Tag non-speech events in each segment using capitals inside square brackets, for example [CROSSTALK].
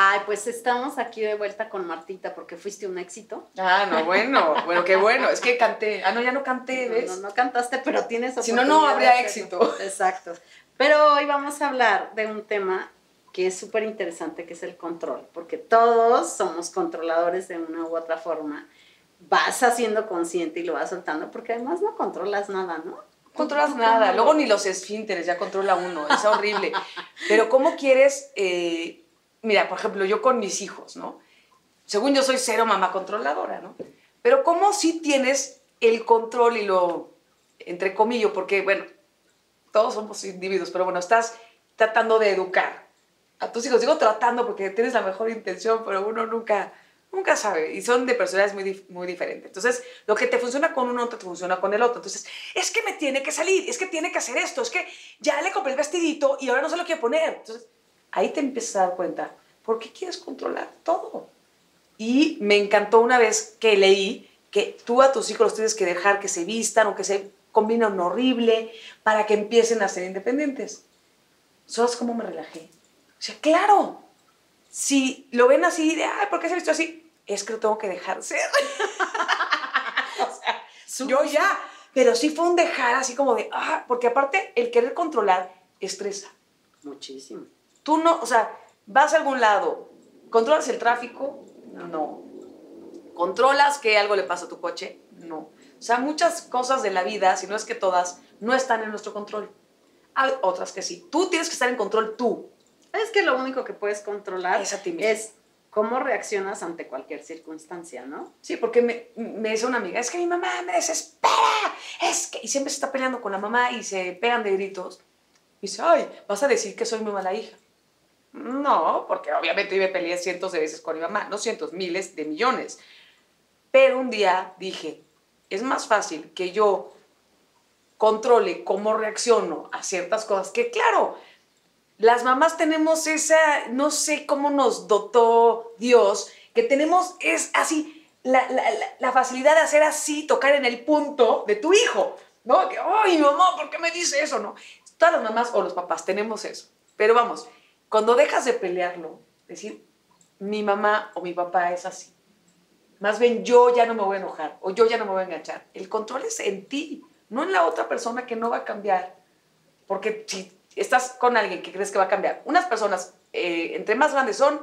Ay, pues estamos aquí de vuelta con Martita porque fuiste un éxito. Ah, no, bueno, bueno, qué bueno. Es que canté. Ah, no, ya no canté, ¿ves? No, no, no cantaste, pero tienes Si no, no habría éxito. Exacto. Pero hoy vamos a hablar de un tema que es súper interesante, que es el control, porque todos somos controladores de una u otra forma. Vas haciendo consciente y lo vas soltando, porque además no controlas nada, ¿no? controlas ¿Tú nada. Luego ni los esfínteres ya controla uno. Es horrible. Pero ¿cómo quieres? eh, mira, por ejemplo, yo con mis hijos, ¿no? Según yo soy cero mamá controladora, ¿no? Pero ¿cómo si tienes el control y lo, entre comillas, porque, bueno, todos somos individuos, pero bueno, estás tratando de educar a tus hijos. Digo tratando porque tienes la mejor intención, pero uno nunca, nunca sabe. Y son de personalidades muy, muy diferentes. Entonces, lo que te funciona con uno, no te funciona con el otro. Entonces, es que me tiene que salir, es que tiene que hacer esto, es que ya le compré el vestidito y ahora no se lo quiere poner. Entonces, ahí te empiezas a dar cuenta, ¿por qué quieres controlar todo? Y me encantó una vez que leí que tú a tus hijos los tienes que dejar que se vistan o que se combinen horrible para que empiecen a ser independientes. ¿Sabes cómo me relajé? O sea, claro, si lo ven así de, ay, ¿por qué se visto así? Es que lo tengo que dejar ser. [LAUGHS] o sea, yo ya, pero sí fue un dejar así como de, ah, porque aparte el querer controlar estresa. Muchísimo. Tú no, o sea, vas a algún lado, ¿controlas el tráfico? No. ¿Controlas que algo le pasa a tu coche? No. O sea, muchas cosas de la vida, si no es que todas, no están en nuestro control. Hay otras que sí. Tú tienes que estar en control tú. Es que lo único que puedes controlar Es a ti mismo. es cómo reaccionas ante cualquier circunstancia, ¿no? Sí, porque me, me dice una amiga, es que mi mamá me desespera, es que... Y siempre se está peleando con la mamá y se pegan de gritos. Y dice, ay, vas a decir que soy muy mala hija. No, porque obviamente yo me peleé cientos de veces con mi mamá, no cientos, miles de millones. Pero un día dije, es más fácil que yo controle cómo reacciono a ciertas cosas, que claro, las mamás tenemos esa, no sé cómo nos dotó Dios, que tenemos es así, la, facilidad de hacer así, tocar en el punto de tu hijo, ¿no? Que, ay, mamá, ¿por qué me dice eso? No, todas las mamás o los papás tenemos eso. Pero vamos, cuando dejas de pelearlo, decir, mi mamá o mi papá es así. Más bien yo ya no me voy a enojar o yo ya no me voy a enganchar. El control es en ti, no en la otra persona que no va a cambiar. Porque si estás con alguien que crees que va a cambiar, unas personas, eh, entre más grandes son,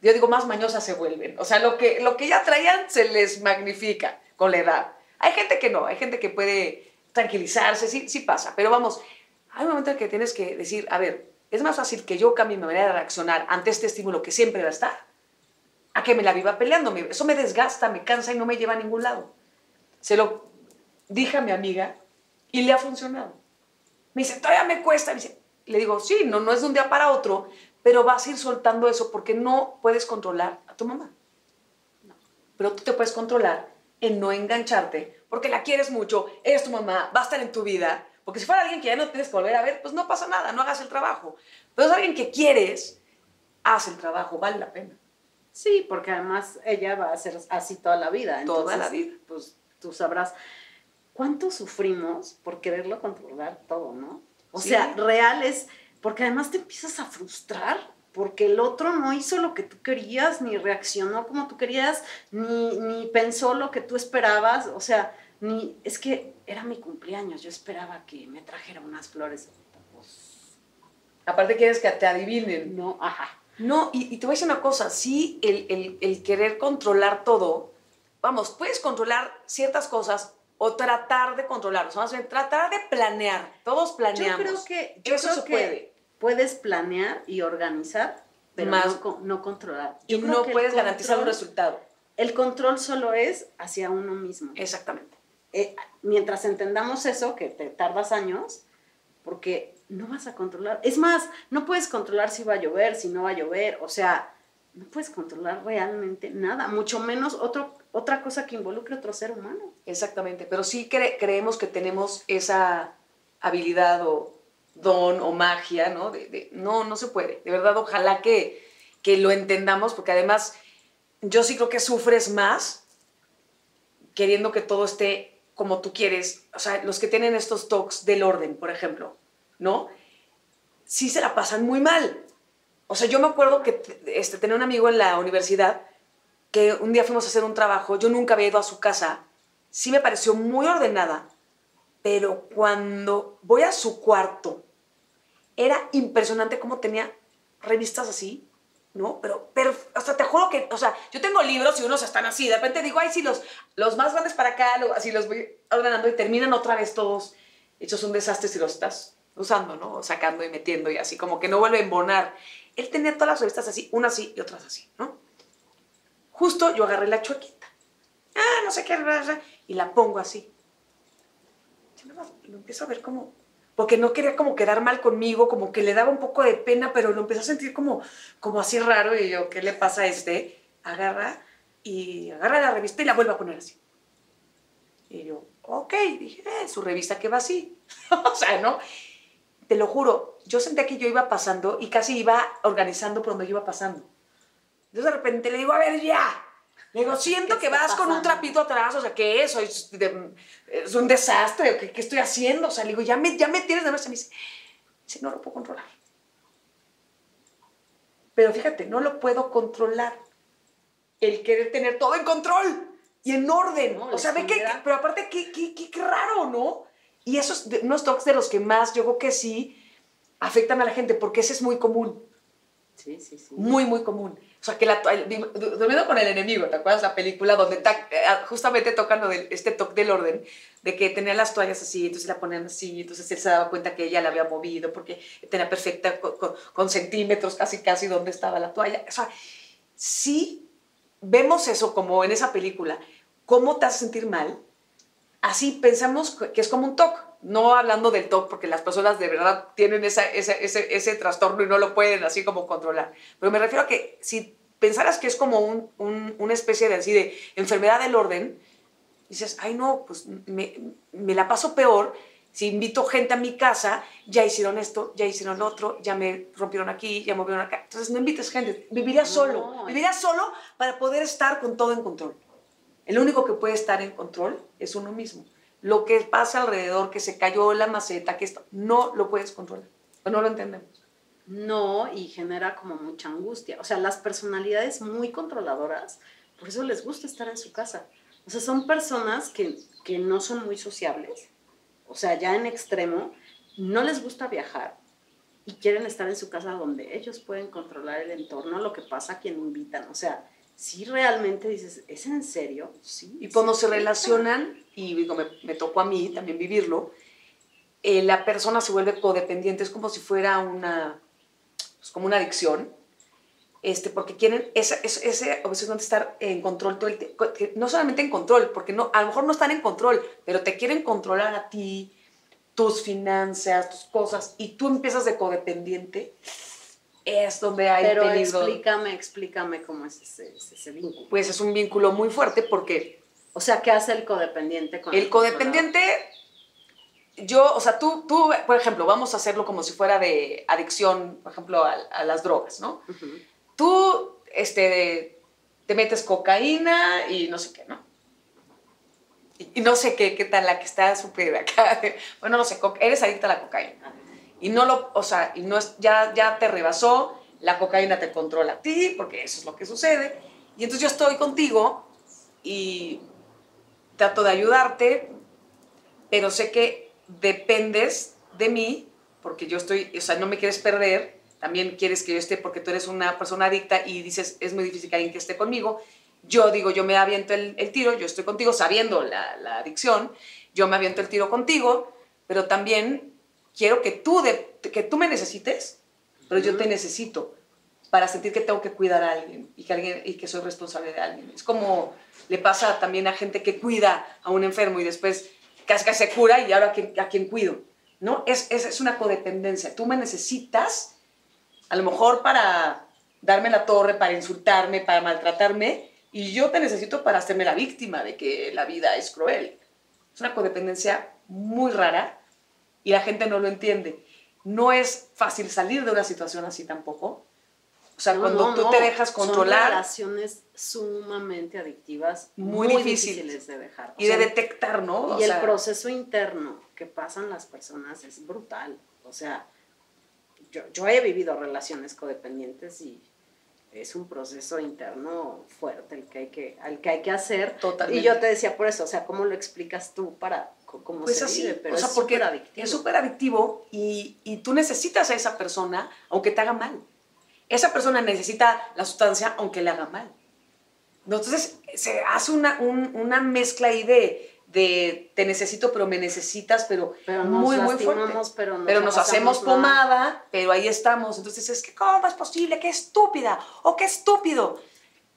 yo digo, más mañosas se vuelven. O sea, lo que, lo que ya traían se les magnifica con la edad. Hay gente que no, hay gente que puede tranquilizarse, sí, sí pasa. Pero vamos, hay un momento en que tienes que decir, a ver, es más fácil que yo cambie mi manera de reaccionar ante este estímulo que siempre va a estar, a que me la viva peleándome. Eso me desgasta, me cansa y no me lleva a ningún lado. Se lo dije a mi amiga y le ha funcionado. Me dice, todavía me cuesta. Le digo, sí, no, no es de un día para otro, pero vas a ir soltando eso porque no puedes controlar a tu mamá. Pero tú te puedes controlar en no engancharte porque la quieres mucho, es tu mamá, va a estar en tu vida. Porque si fuera alguien que ya no tienes que volver a ver, pues no pasa nada, no hagas el trabajo. Pero es alguien que quieres, haz el trabajo, vale la pena. Sí, porque además ella va a ser así toda la vida. Toda entonces, la vida. Pues tú sabrás cuánto sufrimos por quererlo controlar todo, ¿no? O Sí. sea, real es, porque además te empiezas a frustrar porque el otro no hizo lo que tú querías, ni reaccionó como tú querías, ni, ni pensó lo que tú esperabas, o sea, ni, es que era mi cumpleaños, yo esperaba que me trajera unas flores. Pues, Aparte quieres que te adivinen. no, ajá. No, y, y te voy a decir una cosa, sí, el, el- el querer controlar todo, vamos, puedes controlar ciertas cosas o tratar de controlar, o sea, más bien tratar de planear, todos Yo planeamos. creo que, yo Eso creo se que puede. puedes planear y organizar, pero Más- no, co- no controlar. Y Yo no puedes garantizar un resultado. El control solo es hacia uno mismo. Exactamente. Eh, mientras entendamos eso, que te tardas años, porque no vas a controlar. Es más, no puedes controlar si va a llover, si no va a llover, o sea, no puedes controlar realmente nada, mucho menos otro, otra cosa que involucre otro ser humano. Exactamente, pero sí cre- creemos que tenemos esa habilidad o don o magia, ¿no? De, de- no, no se puede. De verdad, ojalá que, que lo entendamos, porque además yo sí creo que sufres más queriendo que todo esté como tú quieres. O sea, los que tienen estos talks del orden, por ejemplo, ¿no? Sí se la pasan muy mal. O sea, yo me acuerdo que este, tenía un amigo en la universidad que un día fuimos a hacer un trabajo, yo nunca había ido a su casa, sí me pareció muy ordenada, pero cuando voy a su cuarto, era impresionante cómo tenía revistas así, ¿no? Pero, pero, o te juro que, o sea, yo tengo libros y unos están así, de repente digo, ay, sí, los, los más grandes para acá, así los voy ordenando y terminan otra vez todos hechos un desastre si los estás usando, ¿no? Sacando y metiendo y así, como que no vuelve a embonar. Él tenía todas las revistas así, unas así y otras así, ¿no? Justo yo agarré la chuequita. Ah, no sé qué, y la pongo así. Lo empiezo a ver como, porque no quería como quedar mal conmigo, como que le daba un poco de pena, pero lo empecé a sentir como, como así raro y yo, ¿qué le pasa a este? Agarra y agarra la revista y la vuelve a poner así. Y yo, ok, dije, eh, su revista que va así. [LAUGHS] o sea, ¿no? Te lo juro, yo sentía que yo iba pasando y casi iba organizando por donde yo iba pasando. Entonces de repente le digo, a ver, ya, le digo, siento que vas con un trapito atrás, o sea, ¿qué es? ¿Es, es un desastre? ¿Qué, ¿Qué, estoy haciendo? O sea, le digo, ya me, ya me tienes de ver. Se me dice, dice, no lo puedo controlar. Pero fíjate, no lo puedo controlar. El querer tener todo en control y en orden. ¿no? O sea, ve que, pero aparte, qué, qué, qué, qué raro, ¿no? Y esos unos toques de los que más, yo creo que sí, afectan a la gente, porque ese es muy común. Sí, sí, sí. Muy, muy común. O sea, que la durmiendo con el enemigo, ¿te acuerdas la película donde eh, justamente tocan lo de este toque del orden, de que tenía las toallas así, entonces la ponían así, entonces él se daba cuenta que ella la había movido porque tenía perfecta, con, centímetros casi, casi donde estaba la toalla. O sea, sí vemos eso como en esa película, cómo te hace sentir mal, así pensamos que es como un toque no hablando del TOC, porque las personas de verdad tienen ese, ese, trastorno y no lo pueden así como controlar. Pero me refiero a que si pensaras que es como un, una especie de así de enfermedad del orden, dices, ay no, pues me, me, la paso peor si invito gente a mi casa, ya hicieron esto, ya hicieron lo otro, ya me rompieron aquí, ya movieron acá. Entonces no invites gente, vivirías solo, vivirías solo para poder estar con todo en control. El único que puede estar en control es uno mismo lo que pasa alrededor, que se cayó la maceta, que esto, no lo puedes controlar, no lo entendemos. No, y genera como mucha angustia. O sea, las personalidades muy controladoras, por eso les gusta estar en su casa. O sea, son personas que, que no son muy sociables, o sea, ya en extremo, no les gusta viajar y quieren estar en su casa donde ellos pueden controlar el entorno, lo que pasa a quien invitan. O sea, si realmente dices, ¿es en serio? Sí. Y cuando se relacionan, y digo, me, tocó a mí también vivirlo, eh, la persona se vuelve codependiente, es como si fuera una, pues como una adicción, este, porque quieren ese, ese obsesión de estar en control todo el tiempo, no solamente en control, porque no, a lo mejor no están en control, pero te quieren controlar a ti, tus finanzas, tus cosas, y tú empiezas de codependiente es donde hay Pero explícame, explícame cómo es ese, vínculo. Pues es un vínculo muy fuerte porque... O sea, ¿qué hace el codependiente con el, el codependiente? Yo, o sea, tú, tú, por ejemplo, vamos a hacerlo como si fuera de adicción, por ejemplo, a, las drogas, ¿no? Tú, este, te metes cocaína y no sé qué, ¿no? Y, no sé qué, qué tal la que está súper acá. Bueno, no sé, eres adicta a la cocaína y no lo, o sea, y no es, ya, ya te rebasó, la cocaína te controla a ti, porque eso es lo que sucede. Y entonces yo estoy contigo y trato de ayudarte, pero sé que dependes de mí, porque yo estoy, o sea, no me quieres perder, también quieres que yo esté porque tú eres una persona adicta y dices, es muy difícil que alguien que esté conmigo. Yo digo, yo me aviento el, el tiro, yo estoy contigo sabiendo la, la adicción, yo me aviento el tiro contigo, pero también quiero que tú, de, que tú me necesites, pero yo te necesito para sentir que tengo que cuidar a alguien y que, alguien, y que soy responsable de alguien. Es como le pasa también a gente que cuida a un enfermo y después casi que se cura y ahora a quién, a quién cuido. ¿no? Es, es, es, una codependencia. Tú me necesitas, a lo mejor para darme la torre, para insultarme, para maltratarme, y yo te necesito para hacerme la víctima de que la vida es cruel. Es una codependencia muy rara y la gente no lo entiende. No es fácil salir de una situación así tampoco. O sea, cuando tú te dejas controlar. Son relaciones sumamente adictivas, muy, difíciles de dejar. y de detectar, ¿no? y el proceso interno que pasan las personas es brutal. O sea, yo, yo he vivido relaciones codependientes y es un proceso interno fuerte el que hay que, al que hay que hacer. Totalmente. Y yo te decía por eso, o sea, ¿cómo lo explicas tú para cómo Pues se así, vive? Pero o sea, es porque súper adictivo. es súper adictivo y, y tú necesitas a esa persona aunque te haga mal. Esa persona necesita la sustancia aunque le haga mal. Entonces se hace una, un- una mezcla ahí de, de te necesito pero me necesitas, pero, Pero muy, muy fuerte. pero nos pero nos hacemos pomada, pero ahí estamos. Entonces es que, ¿cómo es posible? ¡Qué estúpida! ¡O qué estúpido!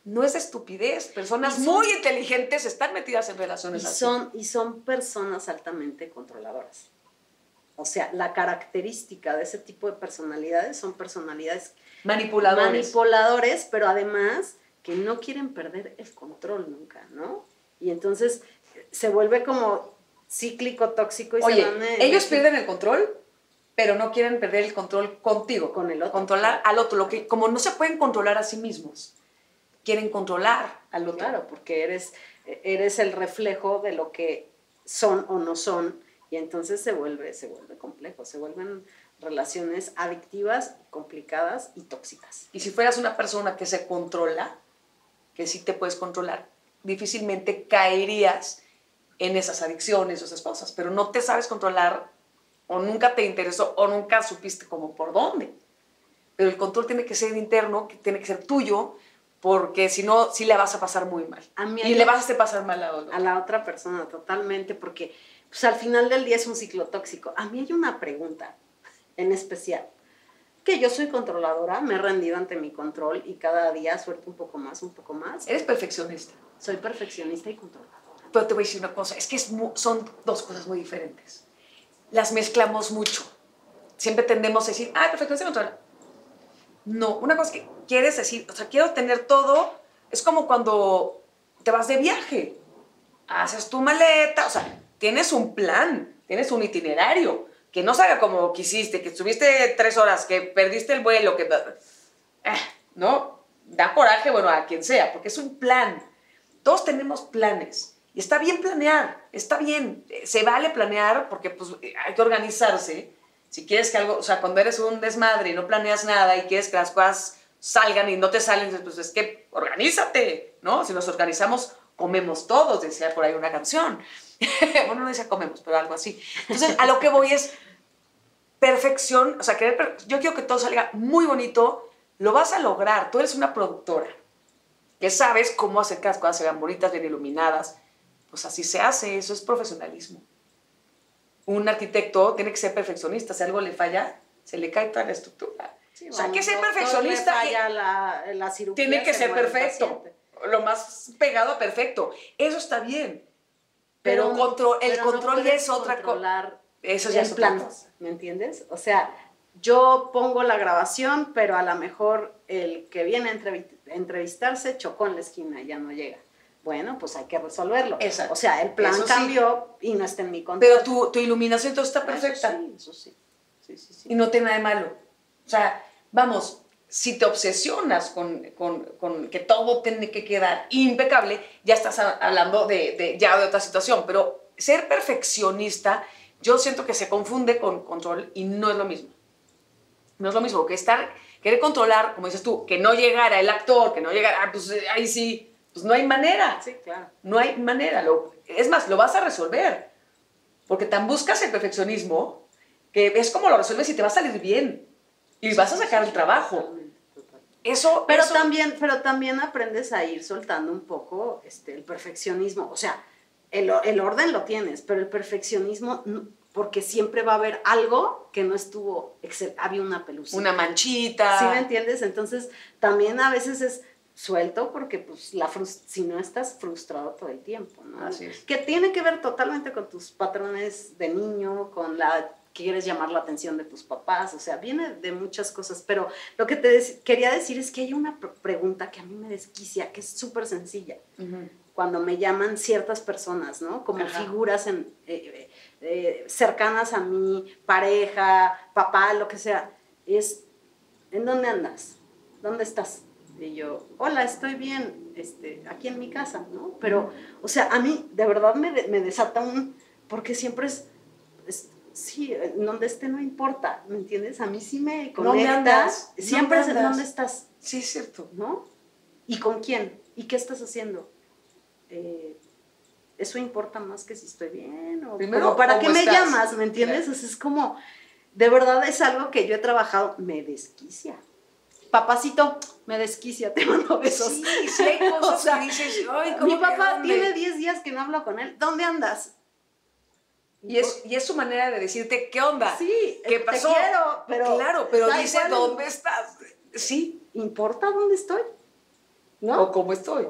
No es estupidez. Personas Y son- muy inteligentes están metidas en Y relaciones así. son, y son personas altamente controladoras. O sea, la característica de ese tipo de personalidades son personalidades Manipuladores. manipuladores, pero además que no quieren perder el control nunca, ¿no? Y entonces se vuelve como cíclico, tóxico y Oye, se van ellos pierden el control, pero no quieren perder el control contigo. Con el otro. Controlar al otro. Lo que, como no se pueden controlar a sí mismos, quieren controlar al otro. Claro, porque eres, eres el reflejo de lo que son o no son, y entonces se vuelve, se vuelve complejo, se vuelven relaciones adictivas, complicadas y tóxicas. Y si fueras una persona que se controla, que sí te puedes controlar, difícilmente caerías en esas adicciones o esas cosas, pero no te sabes controlar o nunca te interesó o nunca supiste como por dónde. Pero el control tiene que ser interno, que tiene que ser tuyo, porque si no, sí le vas a pasar muy mal. A mí y le vas a hacer pasar mal a otro. a la otra persona totalmente, porque pues, al final del día es un ciclo tóxico. A mí hay una pregunta en especial, que yo soy controladora, me he rendido ante mi control y cada día suelto un poco más, un poco más. Eres perfeccionista. Soy perfeccionista y controladora. Pero te voy a decir una cosa, es que es mu- son dos cosas muy diferentes. Las mezclamos mucho. Siempre tendemos a decir, ah, perfeccionista y controla. No, una cosa que quieres decir, o sea, quiero tener todo, es como cuando te vas de viaje. Haces tu maleta, o sea, tienes un plan, tienes un itinerario, que no salga como quisiste, que estuviste tres horas, que perdiste el vuelo, que... Eh, no, da coraje, bueno, a quien sea, porque es un plan. Todos tenemos planes. Y está bien planear, está bien. eh, Se vale planear porque pues, hay que organizarse. Si quieres que algo, o sea, cuando eres un desmadre y no planeas nada y quieres que las cosas salgan y no te salen, pues es que organízate, ¿no? Si nos organizamos, comemos todos, decía por ahí una canción. [LAUGHS] bueno, no decía comemos, pero algo así. Entonces, a lo que voy es perfección, o sea, querer, yo quiero que todo salga muy bonito, lo vas a lograr. Tú eres una productora que sabes cómo hacer que las cosas se vean bonitas, bien iluminadas. Pues así se hace, eso es profesionalismo. Un arquitecto tiene que ser perfeccionista, si algo le falla, se le cae toda la estructura. o sea, que ser perfeccionista. Falla la, la cirugía, tiene que se ser perfecto. Lo más pegado a perfecto. Eso está bien. Pero, control, el pero no control ya es otra cosa. Eso ya es otra plan, cosa. ¿me entiendes? O sea, yo pongo la grabación, pero a lo mejor el que viene a entrevi- entrevistarse chocó en la esquina y ya no llega. Bueno, pues hay que resolverlo. Exacto. O sea, el plan Eso sí. cambió y no está en mi control. Pero tu, tu iluminación todo está Eso perfecta. sí, Eso sí, sí, sí, sí. y no tiene nada de malo. O sea, vamos, si te obsesionas con, con- con que todo tiene que quedar impecable, ya estás hablando de, de- ya de otra situación. Pero ser perfeccionista, yo siento que se confunde con control y no es lo mismo. No es lo mismo que estar, querer controlar, como dices tú, que no llegara el actor, que no llegara, ah, pues eh, ahí sí, pues no hay manera. Sí, claro. No hay manera. Lo, es más, lo vas a resolver. Porque tan buscas el perfeccionismo que es como lo resuelves y te va a salir bien. Y vas a sacar el trabajo. Eso, Pero eso- también, pero también aprendes a ir soltando un poco este, el perfeccionismo. O sea, el, el orden lo tienes, pero el perfeccionismo, porque siempre va a haber algo que no estuvo, excel- había una pelucita. una manchita. ¿Sí me entiendes? Entonces, también a veces es suelto porque pues la si no estás frustrado todo el tiempo, ¿no? Así es. Que tiene que ver totalmente con tus patrones de niño, con la que quieres llamar la atención de tus papás, o sea, viene de muchas cosas, pero lo que te quería decir es que hay una pr- pregunta que a mí me desquicia, que es súper sencilla, cuando me llaman ciertas personas, ¿no? Como Ajá. figuras en, eh, eh, cercanas a mí, pareja, papá, lo que sea, es, ¿en dónde andas? ¿Dónde estás? Y yo, hola, estoy bien, este, aquí en mi casa, ¿no? Pero, o sea, a mí de verdad me, me desata un, porque siempre es, es Sí, en donde esté no importa, ¿me entiendes? A mí sí me ¿Dónde conecta. andas? Siempre es ¿Dónde en dónde estás, Sí, es cierto. ¿no? ¿Y con quién? ¿Y qué estás haciendo? Eh, eso importa más que si estoy bien o Primero, ¿para qué ¿cómo me estás? llamas? ¿Me entiendes? O sea, es como, de verdad es algo que yo he trabajado, me desquicia. Papacito, me desquicia, [LAUGHS] te mando besos. Sí, sí hay [LAUGHS] cosas O sea, que dices, ay, ¿cómo Mi papá dónde? tiene 10 días que no hablo con él. ¿Dónde andas? Y es, y es su manera de decirte, ¿qué onda? Sí, ¿Qué te pasó? quiero, pero claro, pero dice, igual. ¿dónde estás? Sí, ¿Importa dónde estoy? ¿No? o cómo estoy.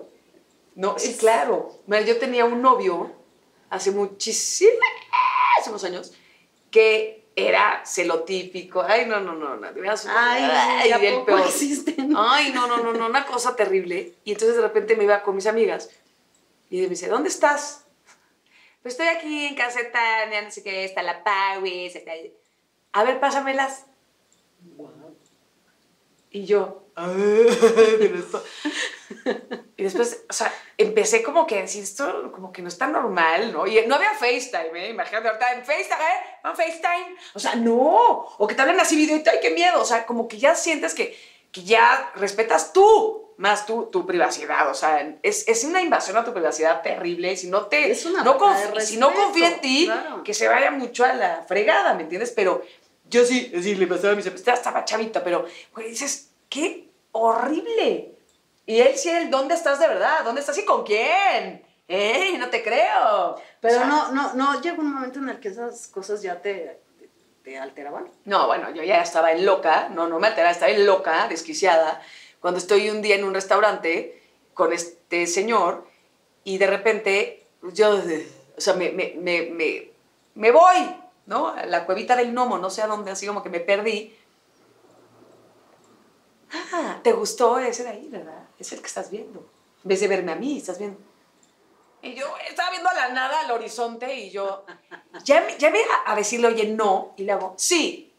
No, sí, Es- claro. Mira, yo tenía un novio hace muchísimos años que era celotípico. Ay, no, no, no, no. Ay, ¿a el peor. existen? [LAUGHS] Ay, no, no, no, no, una cosa terrible. Y entonces de repente me iba con mis amigas y me dice, ¿dónde estás? Pues estoy aquí en caseta, no sé qué, está la está... A ver, pásamelas. Y yo, [LAUGHS] pero esto... [LAUGHS] Y después, o sea, empecé como que a decir, esto como que no está normal, ¿no? Y no había FaceTime, ¿eh? Imagínate ahorita en FaceTime, ¿eh? ¿No FaceTime? O sea, no. O que te hablen así videito, ¡ay, qué miedo! O sea, como que ya sientes que, que ya respetas tú más tu, tu privacidad. O sea, es, es una invasión a tu privacidad terrible. Si no te... Es una no si no confía en ti, claro. que se vaya mucho a la fregada, ¿me entiendes? Pero yo sí, sí, le pasaba a mis amistades, estaba chavita, pero, güey, dices, qué horrible. Y él sí, él, ¿dónde estás de verdad? ¿Dónde estás y con quién? ¡Ey, no te creo! Pero O sea, no, no, no llegó un momento en el que esas cosas ya te, te, te alteraban. No, bueno, yo ya estaba en loca, no, no me alteraba, estaba en loca, desquiciada, cuando estoy un día en un restaurante con este señor y de repente yo, o sea, me, me, me, me, me voy, ¿no? La cuevita del gnomo, no sé a dónde, así como que me perdí. Ah, ¿te gustó ese de ahí, verdad? Es el que estás viendo. En vez de verme a mí, estás viendo. Y yo estaba viendo a la nada, al horizonte, y yo [LAUGHS] ya, me- ya me a, a decirle, oye, no, y le hago, sí.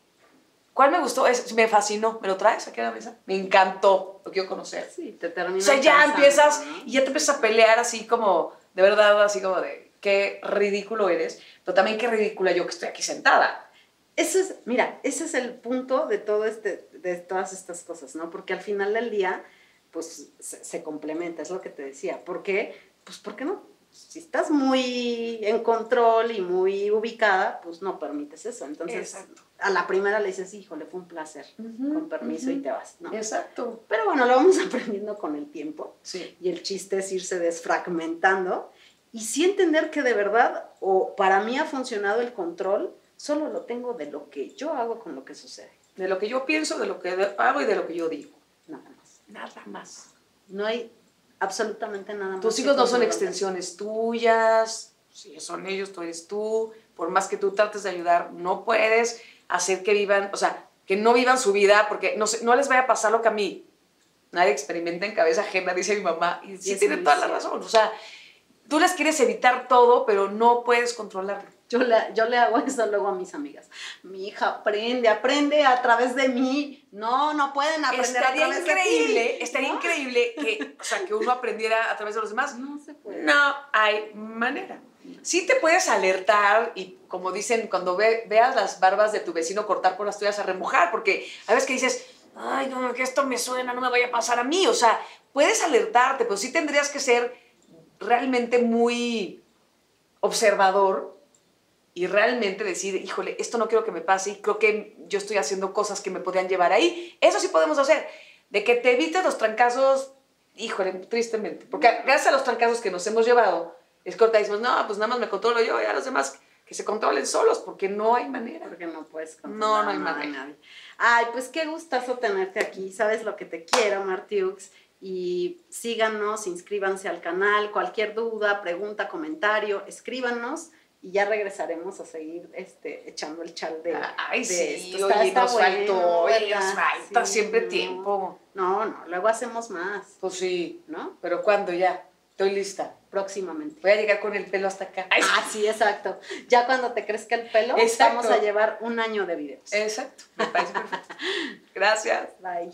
¿Cuál me gustó? Es, me fascinó. ¿Me lo traes aquí a la mesa? Me encantó. Lo quiero conocer. Sí, te O sea, ya empiezas ¿no? y ya te empiezas a pelear así como, de verdad, así como de, qué ridículo eres, pero también qué ridícula yo que estoy aquí sentada. Ese es, mira, ese es el punto de todo este, de todas estas cosas, ¿no? Porque al final del día, pues se, se complementa, es lo que te decía. ¿Por qué? Pues ¿por qué no? Si estás muy en control y muy ubicada, pues no permites eso. Entonces, Exacto. a la primera le dices, híjole, fue un placer, Ujú, con permiso y ujú. te vas, ¿no? Exacto. Pero bueno, lo vamos [LAUGHS] aprendiendo con el tiempo. Sí. y el chiste es irse desfragmentando y sí entender que de verdad, o para mí ha funcionado el control, solo lo tengo de lo que yo hago con lo que sucede, De lo que yo pienso, de lo que hago y de lo que yo digo. nada más. Nada más. No hay absolutamente nada más. Tus hijos no son extensiones tuyas, si son ellos, tú eres tú. Por más que tú trates de ayudar, no puedes hacer que vivan, o sea, que no vivan su vida porque no, no les vaya a pasar lo que a mí. Nadie experimenta en cabeza ajena, dice mi mamá. Y sí tiene toda la razón. O sea, tú les quieres evitar todo, pero no puedes controlarlo. Yo le, yo le hago [LAUGHS] eso luego a mis amigas. Mi hija aprende, aprende a través de mí. No, no pueden aprender Estaría a través increíble, de ti. estaría ¿No? increíble que, o sea, que uno aprendiera a través de los demás. No se puede. No hay manera. Sí te puedes alertar y como dicen, cuando ve- veas las barbas de tu vecino cortar por las tuyas a remojar, porque a veces que dices, ay, no, que esto me suena, no me vaya a pasar a mí. O sea, puedes alertarte, pero sí tendrías que ser realmente muy observador y realmente decir, híjole, esto no quiero que me pase y creo que yo estoy haciendo cosas que me podrían llevar ahí. Eso sí podemos hacer. De que te evites los trancazos, híjole, tristemente. Porque gracias a los trancazos que nos hemos llevado, es ahorita decimos, no, pues nada más me controlo yo y a los demás que se controlen solos, porque no hay manera. Porque no puedes No, controlar no hay de manera. nadie. Ay, pues qué gustazo tenerte aquí. Sabes lo que te quiero, Martiux. Y síganos, inscríbanse al canal. Cualquier duda, pregunta, comentario, escríbanos y ya regresaremos a seguir este, echando el chal de. Ay, de sí, esto. oye, Está- nos está faltó, bueno, oye, ¿verdad? nos falta Sí, siempre no. tiempo. No, no, luego hacemos más, Pues sí, ¿no? pero ¿cuándo ya? Estoy lista. Próximamente. Voy a llegar con el pelo hasta acá. Ay, Ah, sí, exacto. Ya cuando te crezca el pelo, Exacto. vamos a llevar un año de videos. Exacto, me parece perfecto. [LAUGHS] Gracias. Bye.